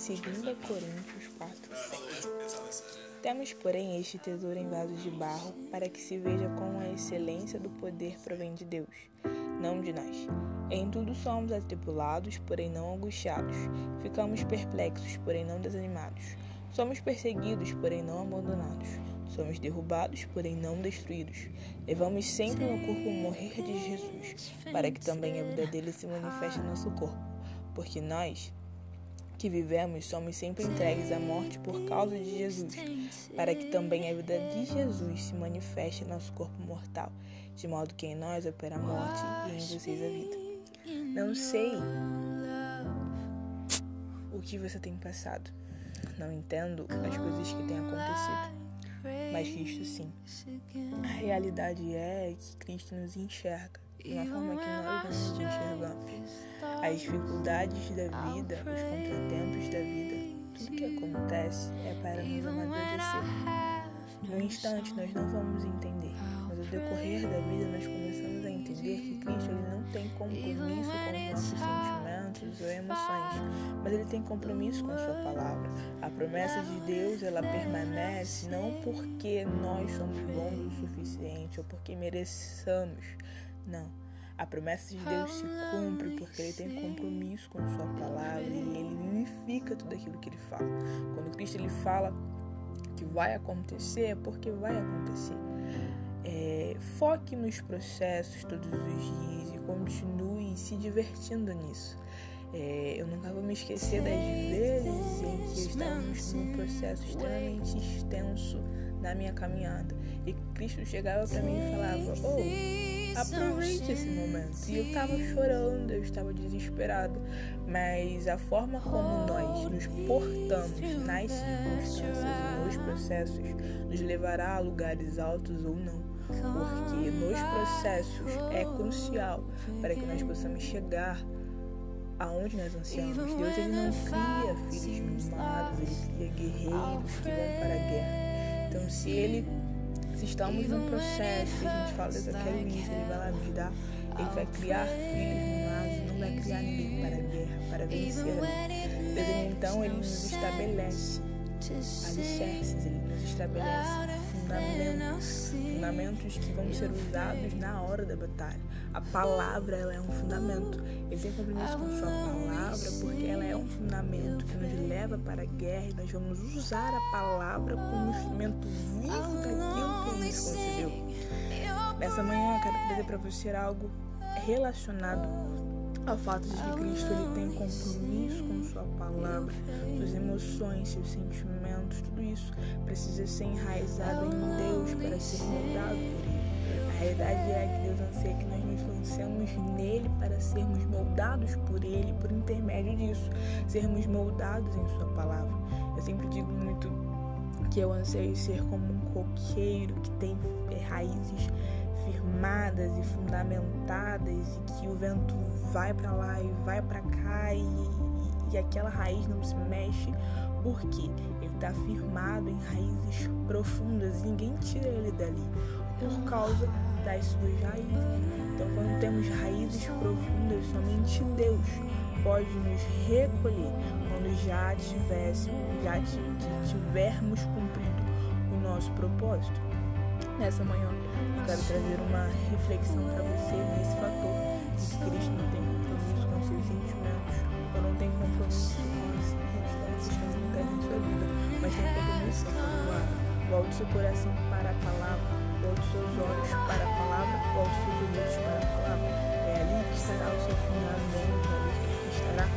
2 Coríntios 4, 7. Temos, porém, este tesouro em vasos de barro, para que se veja como a excelência do poder provém de Deus, não de nós. Em tudo somos atribulados, porém não angustiados. Ficamos perplexos, porém não desanimados. Somos perseguidos, porém não abandonados. Somos derrubados, porém não destruídos. Levamos sempre no corpo o morrer de Jesus, para que também a vida dele se manifeste em nosso corpo. Porque nós, que vivemos somos sempre entregues à morte por causa de Jesus, para que também a vida de Jesus se manifeste em nosso corpo mortal, de modo que em nós opera a morte e em vocês a vida. Não sei o que você tem passado, não entendo as coisas que têm acontecido, mas Cristo sim. A realidade é que Cristo nos enxerga uma forma que nós nos enxergamos. As dificuldades da vida, os contratempos da vida, tudo que acontece é para nos amadurecer. No instante nós não vamos entender, mas ao decorrer da vida nós começamos a entender que Cristo ele não tem compromisso com os nossos sentimentos ou emoções, mas ele tem compromisso com a sua palavra. A promessa de Deus ela permanece não porque nós somos bons o suficiente ou porque mereçamos, não. A promessa de Deus se cumpre porque ele tem compromisso com a sua palavra e ele vivifica tudo aquilo que ele fala. Quando Cristo ele fala que vai acontecer, é porque vai acontecer. É, foque nos processos todos os dias e continue se divertindo nisso. É, eu nunca vou me esquecer das vezes em que estávamos num processo extremamente extenso na minha caminhada e Cristo chegava para mim e falava: Oh, aproveite esse momento. E eu estava chorando, eu estava desesperada, mas a forma como nós nos portamos nas circunstâncias e nos processos nos levará a lugares altos ou não. Porque nos processos é crucial para que nós possamos chegar aonde nós ansiamos. Deus ele não cria filhos mimados, ele cria guerreiros que vão para a guerra. Se ele se estamos num processo a gente fala, eu quero isso, Ele vai lá me dar, Ele vai criar filhos mas não vai criar ninguém para a guerra, para vencer Deus, então, Ele nos estabelece alicerces, Ele nos estabelece fundamentos, fundamentos que vão ser usados na hora da batalha. A palavra ela é um fundamento. Ele tem compromisso com sua palavra porque ela é um fundamento que nos leva para a guerra e nós vamos usar a palavra como instrumento vivo daquilo que ele nos concedeu. Nessa manhã eu quero trazer para você algo relacionado ao fato de que Cristo ele tem compromisso com sua palavra, suas emoções, seus sentimentos, tudo isso precisa ser enraizado em Deus para ser moldado por Ele. A realidade é que Deus anseia que nós nos lancemos nele para sermos moldados por Ele, por intermédio disso, sermos moldados em Sua palavra. Eu sempre digo muito que eu anseio ser como um coqueiro que tem é, raízes firmadas e fundamentadas e que o vento vai para lá e vai para cá e, e, aquela raiz não se mexe porque ele está firmado em raízes profundas e ninguém tira ele dali por causa das suas raízes. Então, quando temos raízes profundas, somente Deus pode nos recolher quando já tivéssemos, já tivermos cumprido o nosso propósito. Nessa manhã, eu quero trazer uma reflexão para você nesse fator de que Cristo não tem compromisso com seus sentimentos, ou não tem compromisso com as circunstâncias que acontecem em sua vida, mas tem compromisso com a sua palavra. Volte seu coração para a palavra, volte seus olhos para a palavra, volte seus ouvidos para a palavra. É ali que estará o seu fundamento, é ali que estará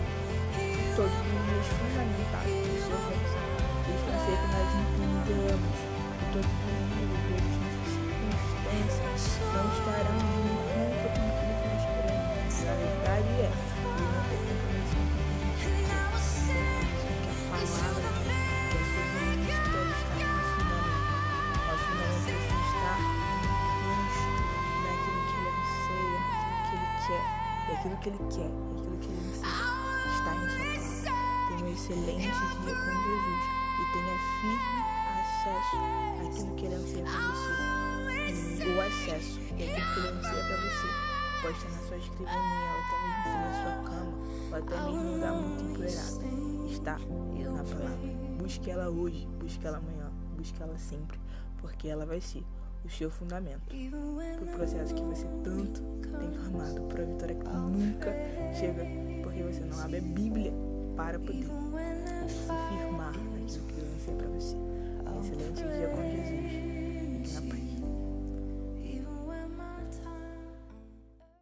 aquilo que ele quer, e aquilo que ele anseia, está em sua palavra. Tenha um excelente dia com Jesus e tenha firme acesso àquilo que ele anseia para você o acesso e aquilo que ele anuncia para você. Pode estar na sua escrivaninha, ou até mesmo da sua cama, ou até mesmo em um lugar muito empoeirado. Está palavra. Busque ela hoje, busque ela amanhã, busque ela sempre, porque ela vai ser o seu fundamento o processo que você tanto tem formado, a vitória que nunca chega, porque você não abre a Bíblia para poder se firmar naquilo que eu lancei para você. Excelente dia com Jesus e na paz.